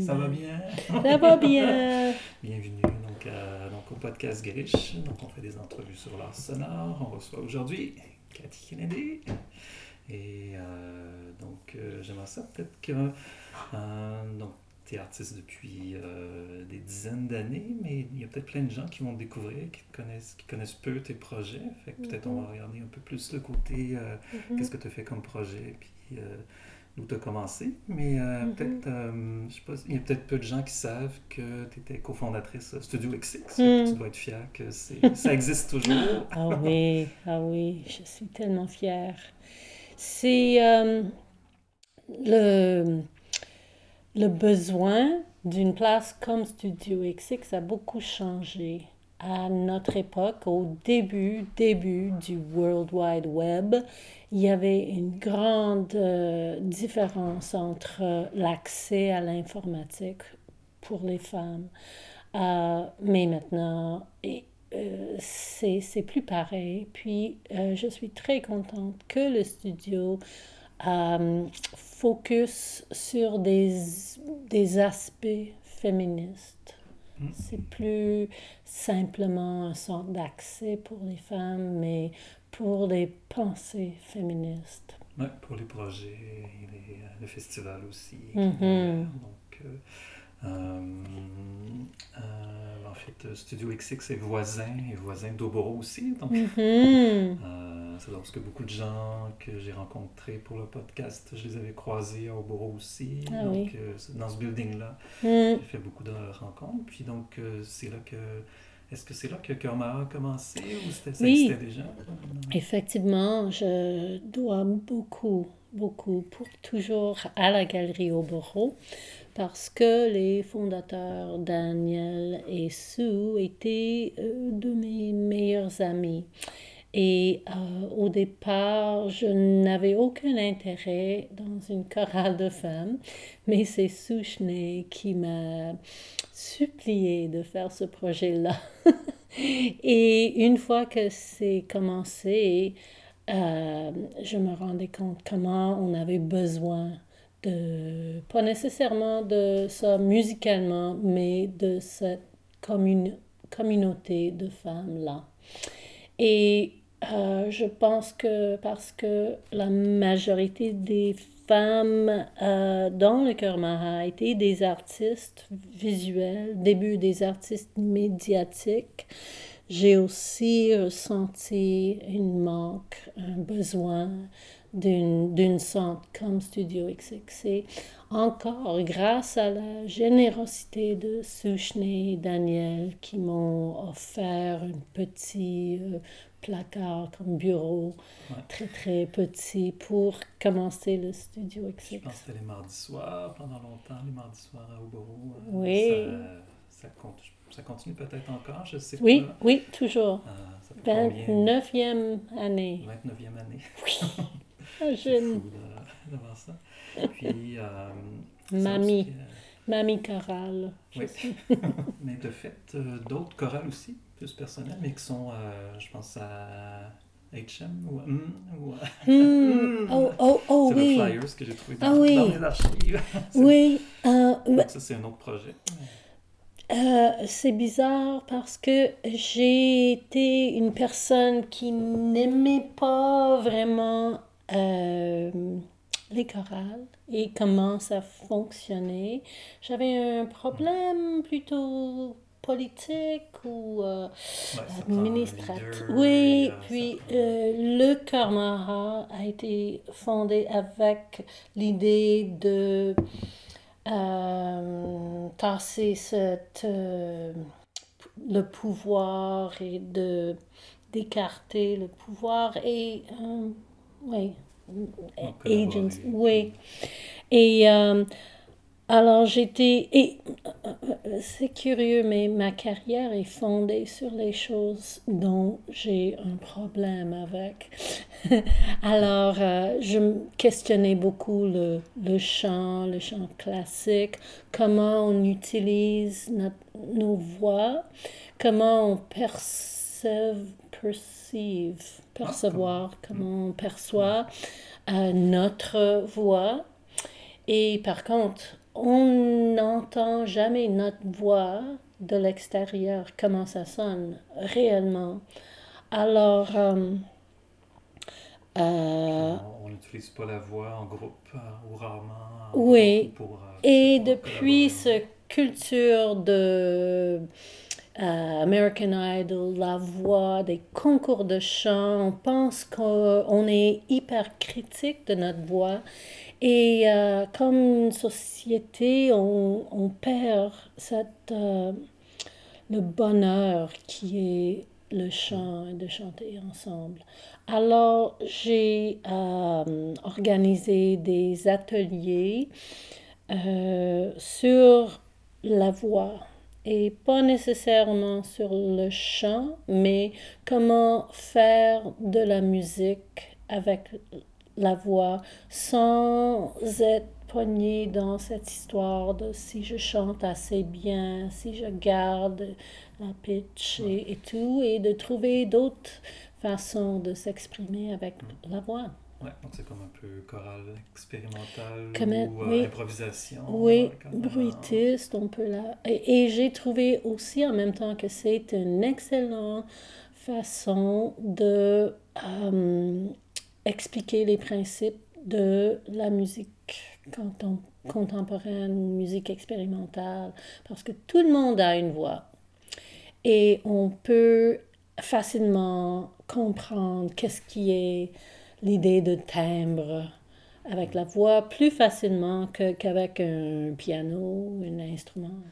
Ça va bien? Ça va bien. Bienvenue donc, à- donc, au podcast Grish. Donc, on fait des entrevues sur l'art sonore. On reçoit aujourd'hui Cathy Kennedy. Et euh, donc, euh, j'aimerais ça peut-être que. euh, donc, tu es artiste depuis euh, des dizaines d'années, mais il y a peut-être plein de gens qui vont te découvrir, qui, te connaissent, qui connaissent peu tes projets. Fait que peut-être on va regarder un peu plus le côté. euh, Mhm. qu'est-ce que tu as fait comme projet, puis euh, d'où tu as commencé. Mais euh, Mhm. peut-être, euh, je sais pas, il y a peut-être peu de gens qui savent que tu étais cofondatrice de Studio XX. Mhm. Tu dois être fière que ça existe toujours. Ah oui, ah oui, je suis tellement fière. C'est euh, le, le besoin d'une place comme Studio XX a beaucoup changé à notre époque, au début, début du World Wide Web. Il y avait une grande euh, différence entre euh, l'accès à l'informatique pour les femmes. Euh, mais maintenant, c'est plus pareil. Puis, je suis très contente que le studio focus sur des, des aspects féministes. Mm. C'est plus simplement un centre d'accès pour les femmes, mais pour des pensées féministes. Ouais, pour les projets, et les- le festival aussi. Mhm. Donc, euh, euh, euh, en fait, Studio XX est voisin, et voisin d'Oboro aussi. Donc, Mhm. Euh, c'est parce que beaucoup de gens que j'ai rencontrés pour le podcast, je les avais croisés à Oboro aussi. Ah donc, oui. euh, dans ce building-là, Mm. j'ai fait beaucoup de rencontres. Puis donc, euh, c'est là que. Est-ce que c'est là que Kerma a commencé ou c'était, ça Oui. déjà? Effectivement, je dois beaucoup, beaucoup pour toujours à la Galerie Oboro parce que les fondateurs Daniel et Sue étaient euh, de mes meilleurs amis. Et euh, au départ, je n'avais aucun intérêt dans une chorale de femmes, mais c'est Souchenay qui m'a supplié de faire ce projet-là. Et une fois que c'est commencé, euh, je me rendais compte comment on avait besoin pas nécessairement de ça musicalement, mais de cette commune- communauté de femmes-là. Et euh, je pense que parce que la majorité des femmes euh, dans le cœur Maha étaient des artistes visuels, début des artistes médiatiques, j'ai aussi ressenti une manque, un besoin d'une centre comme Studio XX. Et encore grâce à la générosité de Souchenay et Daniel qui m'ont offert un petit euh, placard comme bureau, Ouais. très très petit, pour commencer le Studio Je XX. pense que c'était les mardis soirs, pendant longtemps, les mardis soirs à. Euh, Oui. Ça, ça, compte- ça continue peut-être encore, je sais Oui, pas. oui, toujours. Euh, fait combien? 29e année. 29e année. Ah, voir ça. Puis, euh, Mamie. aussi, euh, Mamie chorale. Oui. Mais de fait, euh, d'autres chorales aussi, plus personnelles, mais qui sont, euh, je pense à HM ou, hmm, ou Hmm, Oh, oh, oh, c'est oui. le Flyers que j'ai trouvé dans, Ah oui. dans mes archives. Oui, Donc ça, c'est un autre projet. euh, c'est bizarre parce que j'ai été une personne qui n'aimait pas vraiment euh, les chorales et comment ça fonctionnait. J'avais un problème plutôt politique ou euh, administratif. Oui, puis euh, le Karmaha a été fondé avec l'idée de euh, tasser cette, le pouvoir et de d'écarter le pouvoir et oui, agents, oui. Et euh, alors j'étais et c'est curieux, mais ma carrière est fondée sur les choses dont j'ai un problème avec. Alors, euh, je me questionnais beaucoup le, le chant, le chant classique, comment on utilise notre- nos voix, comment on perceive, perceive, percevoir, comment on perçoit euh, notre voix. Et par contre, on n'entend jamais notre voix de l'extérieur, comment ça sonne réellement. Alors, euh, euh, on n'utilise pas la voix en groupe euh, ou rarement. Oui. Pour, et pour depuis cette culture de euh, American Idol, la voix, des concours de chant, on pense qu'on est hyper critique de notre voix. Et euh, comme société, on, perd euh, le bonheur qui est le chant et de chanter ensemble. Alors, j'ai organisé des ateliers sur la voix et pas nécessairement sur le chant, mais comment faire de la musique avec la voix sans être poigné dans cette histoire de si je chante assez bien, si je garde la pitch et, et tout, et de trouver d'autres façons de s'exprimer avec la voix. Ouais, donc c'est comme un peu chorale expérimentale ou euh, oui. improvisation. Oui, euh, bruitiste, on peut la... Et, et j'ai trouvé aussi en même temps que c'est une excellente façon de euh, expliquer les principes de la musique contemporaine ou musique expérimentale, parce que tout le monde a une voix et on peut facilement comprendre qu'est-ce qui est l'idée de timbre avec la voix plus facilement qu'avec un piano un instrument.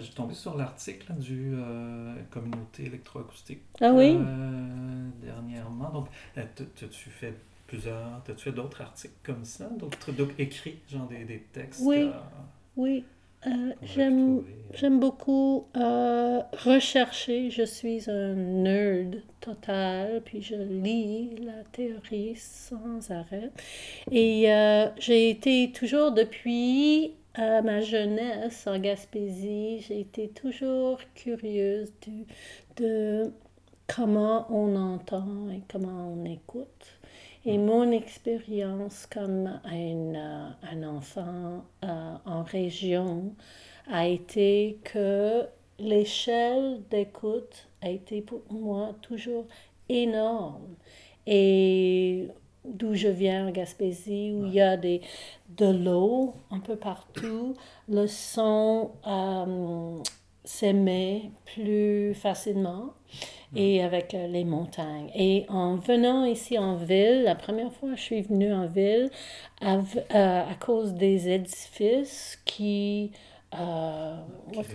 Ben, j'ai tombé sur l'article du euh, communauté électroacoustique Ah oui? euh, dernièrement. Donc, euh, t- t'as-tu fait plusieurs, t'as-tu fait d'autres articles comme ça, d'autres, écrits, genre des, des textes Oui. euh, Oui, euh, j'aime euh, J'aime beaucoup rechercher. Je suis un nerd total, puis je lis la théorie sans arrêt. Et j'ai été toujours depuis euh, ma jeunesse en Gaspésie, j'ai été toujours curieuse du, de comment on entend et comment on écoute. Et mon expérience comme un, euh, un enfant euh, en région a été que l'échelle d'écoute a été pour moi toujours énorme. Et d'où je viens en Gaspésie, où il y a des, de l'eau un peu partout, le son euh, s'émet plus facilement et avec euh, les montagnes. Et en venant ici en ville, la première fois que je suis venue en ville, av- euh, à cause des édifices qui... qui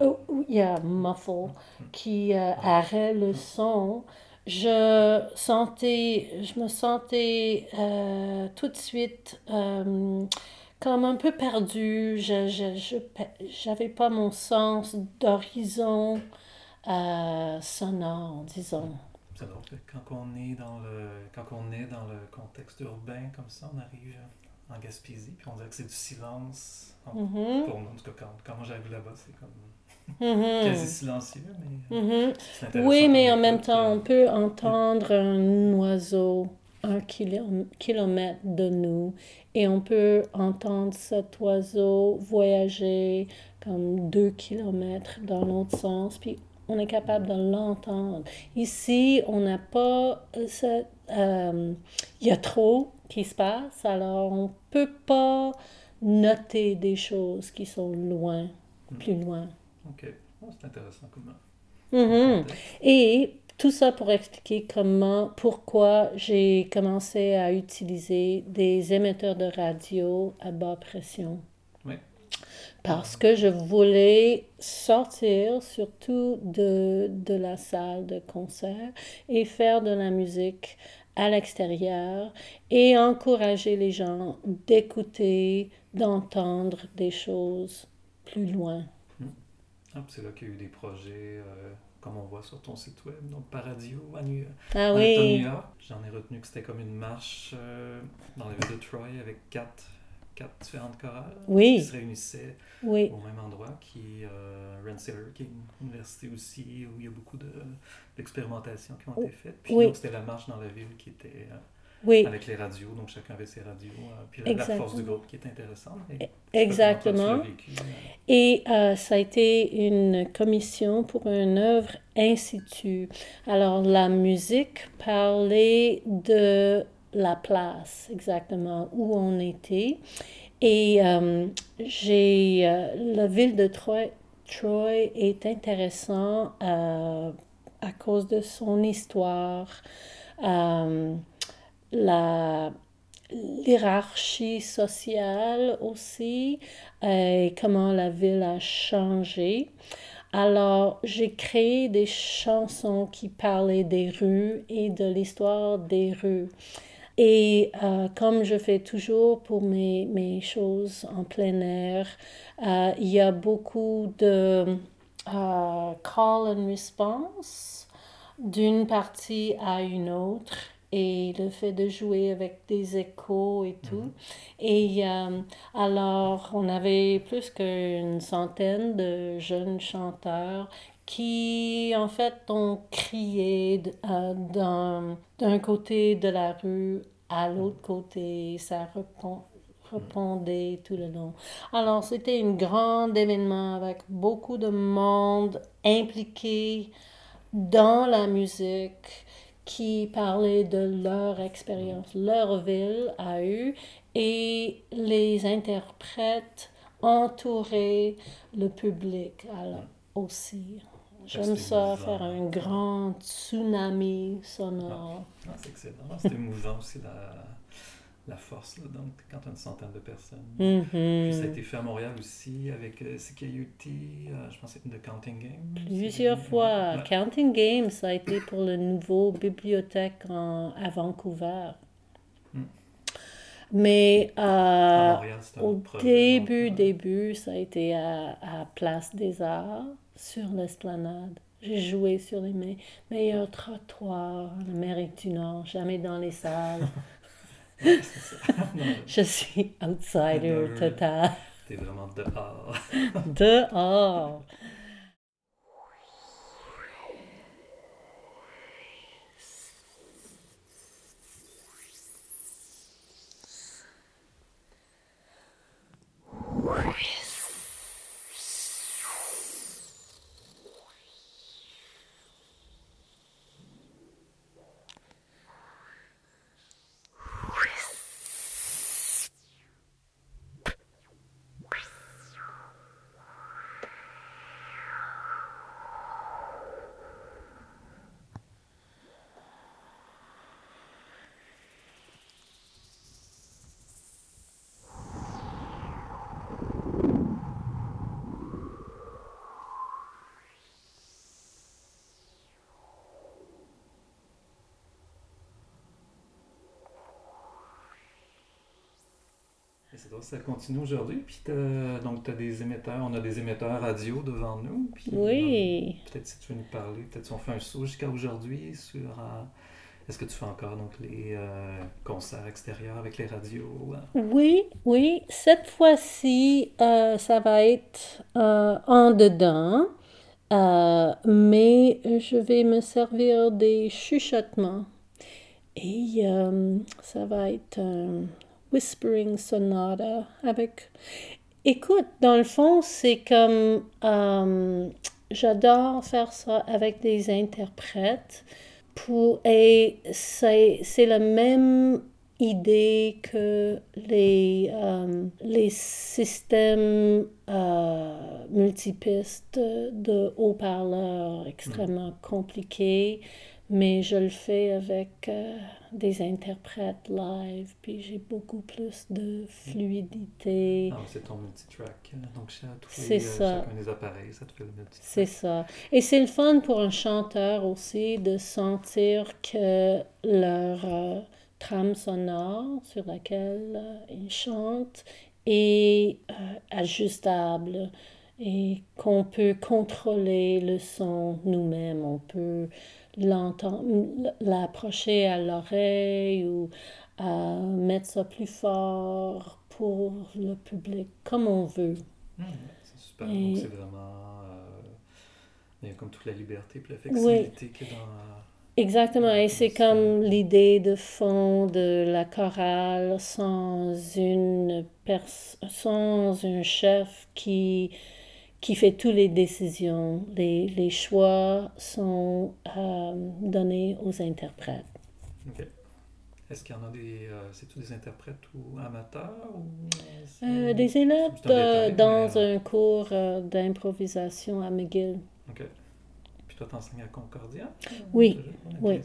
Oh, yeah, muffle, qui euh, arrête le son. Je sentais, je me sentais euh, tout de suite euh, comme un peu perdue. Je, j'avais pas mon sens d'horizon euh, sonore, disons. C'est drôle que quand on est dans le quand on est dans le contexte urbain comme ça, on arrive en Gaspésie, puis on dirait que c'est du silence. En- Mhm, Pour nous, en tout cas, quand, quand moi j'arrive là-bas, c'est comme mhm, quasi silencieux, mais intéressant Oui, mais en même écoute, temps, euh, on peut entendre un oiseau un kilomètre de nous et on peut entendre cet oiseau voyager comme deux kilomètres dans l'autre sens, puis on est capable de l'entendre. Ici, on n'a pas. Euh, il y a trop qui se passe, alors on ne peut pas noter des choses qui sont loin, plus loin. OK. Oh, c'est intéressant comment. Mm-hmm. Et tout ça pour expliquer comment, pourquoi j'ai commencé à utiliser des émetteurs de radio à bas pression. Oui. Parce que je voulais sortir surtout de, de la salle de concert et faire de la musique à l'extérieur et encourager les gens d'écouter, d'entendre des choses plus loin. Ah, c'est là qu'il y a eu des projets, euh, comme on voit sur ton site web, donc Paradio à New, ah, oui. J'en ai retenu que c'était comme une marche euh, dans la ville de Troy avec quatre, quatre différentes chorales qui se réunissaient oui. au même endroit, qui est euh, Rensselaer, qui est une université aussi où il y a beaucoup d'expérimentations qui ont été faites. Puis donc c'était la marche dans la ville qui était oui. avec les radios, donc chacun avait ses radios, euh, puis la force du groupe qui est intéressante. Exactement. Euh. Et euh, ça a été une commission pour une œuvre institut. Alors la musique parlait de la place, exactement où on était. Et j'ai la ville de Troy, Troy est intéressant à cause de son histoire la hiérarchie sociale aussi et comment la ville a changé. Alors, j'ai créé des chansons qui parlaient des rues et de l'histoire des rues. Et euh, comme je fais toujours pour mes, mes choses en plein air, euh, il y a beaucoup de euh, call and response d'une partie à une autre et le fait de jouer avec des échos et tout. Mhm. Et euh, alors, on avait plus qu'une centaine de jeunes chanteurs qui, en fait, ont crié euh, d'un côté de la rue à l'autre côté. Ça répond, répondait tout le long. Alors, c'était un grand événement avec beaucoup de monde impliqué dans la musique qui parlaient de leur expérience, leur ville a eu, et les interprètes entouraient le public alors, aussi. J'aime ça, faire un grand tsunami sonore. Ah, c'est excellent. C'était émouvant aussi la force, donc quand on a une centaine de personnes. Mm-hmm. Puis ça a été fait à Montréal aussi avec euh, CKUT, euh, je pense que c'était The Counting Game. Plusieurs fois. Counting Game, ça a été pour le nouveau bibliothèque en, à Vancouver. Mm. Mais euh, au début, début, ça a été à, à Place des Arts, sur l'esplanade. J'ai joué sur les meilleurs trottoirs en Amérique du Nord, jamais dans les salles. Je suis outsider total. T'es vraiment dehors. dehors. Ça continue aujourd'hui. Puis donc, tu as des émetteurs, on a des émetteurs radio devant nous. Puis, oui. Peut-être si tu veux nous parler, peut-être si on fait un saut jusqu'à aujourd'hui sur. Euh, est-ce que tu fais encore donc, les euh, concerts extérieurs avec les radios? Oui, oui. Cette fois-ci, euh, ça va être en dedans. mais je vais me servir des chuchotements Et euh, ça va être Whispering Sonata avec... Écoute, dans le fond, c'est comme... euh, J'adore faire ça avec des interprètes. Pour, et c'est la même idée que les, euh, les systèmes euh, multipistes de haut-parleurs extrêmement compliqués, mais je le fais avec euh, des interprètes live, puis j'ai beaucoup plus de fluidité. Ah, c'est ton multitrack. euh, Donc, C'est les, ça. chacun des appareils, ça te fait le multitrack. C'est ça. Et c'est le fun pour un chanteur aussi de sentir que leur euh, trame sonore sur laquelle euh, il chante est euh, ajustable et qu'on peut contrôler le son nous-mêmes. On peut l'entendre, l'approcher à l'oreille ou à mettre ça plus fort pour le public, comme on veut. Hmm, c'est super. Et- Donc, c'est vraiment. euh, il y a comme toute la liberté et la flexibilité qu'il y a dans. euh, Exactement, et c'est comme l'idée de fond de la chorale sans une pers- sans un chef qui, qui fait toutes les décisions. Les, les choix sont euh, donnés aux interprètes. Ok. Est-ce qu'il y en a des. euh, c'est tous des interprètes ou amateurs ou, euh, des élèves détail, dans mais, un cours d'improvisation à McGill. Ok. Puis toi, t'enseignes à Concordia? Oui, oui.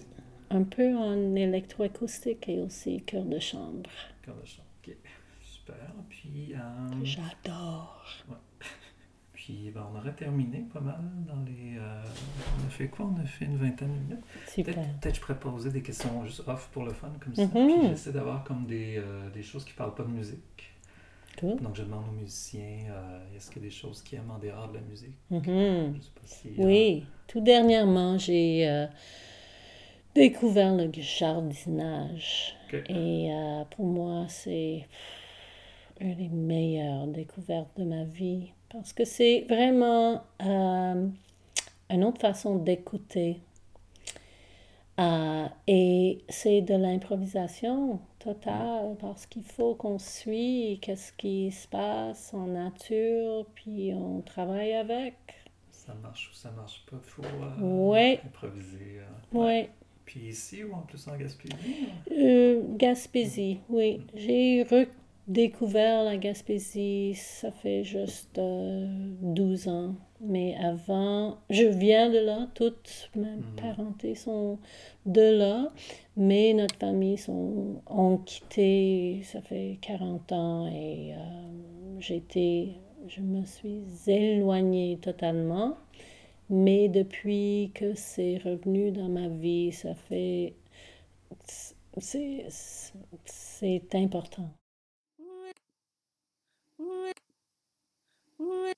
Un peu en électroacoustique et aussi chœur de chambre. Corps de chant. Ok. Super. Puis. J'adore. Puis ben, on aurait terminé pas mal dans les. euh, on a fait quoi? On a fait une vingtaine de minutes. Super. Peut-être peut-être je pourrais poser des questions juste off pour le fun comme ça. Mhm. Puis j'essaie d'avoir comme des, euh, des choses qui parlent pas de musique. Cool. Donc je demande aux musiciens euh, est-ce qu'il y a des choses qu'ils aiment en dehors de la musique? Mhm. Je sais pas si. Oui, tout dernièrement, j'ai découvert le jardinage. Ok. Et pour moi, c'est une des meilleures découvertes de ma vie. Parce que c'est vraiment euh, une autre façon d'écouter. Euh, et c'est de l'improvisation totale parce qu'il faut qu'on suit qu'est-ce qui se passe en nature, puis on travaille avec. Ça marche ou ça marche pas, il faut euh, Ouais. improviser. euh. Oui. Puis ici ou en plus en Gaspésie Euh, Gaspésie, oui. J'ai redécouvert la Gaspésie, ça fait juste euh, 12 ans. Mais avant, je viens de là, toutes mes Mhm. parentés sont de là, mais notre famille sont, ont quitté, ça fait 40 ans et euh, j'étais, je me suis éloignée totalement. Mais depuis que c'est revenu dans ma vie, ça fait c'est c'est What?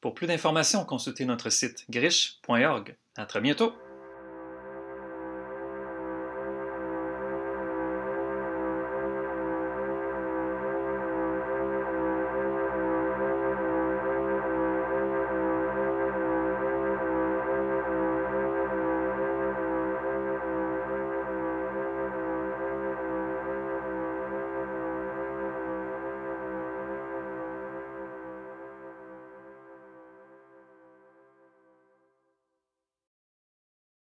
Pour plus d'informations, consultez notre site griche.org. À très bientôt!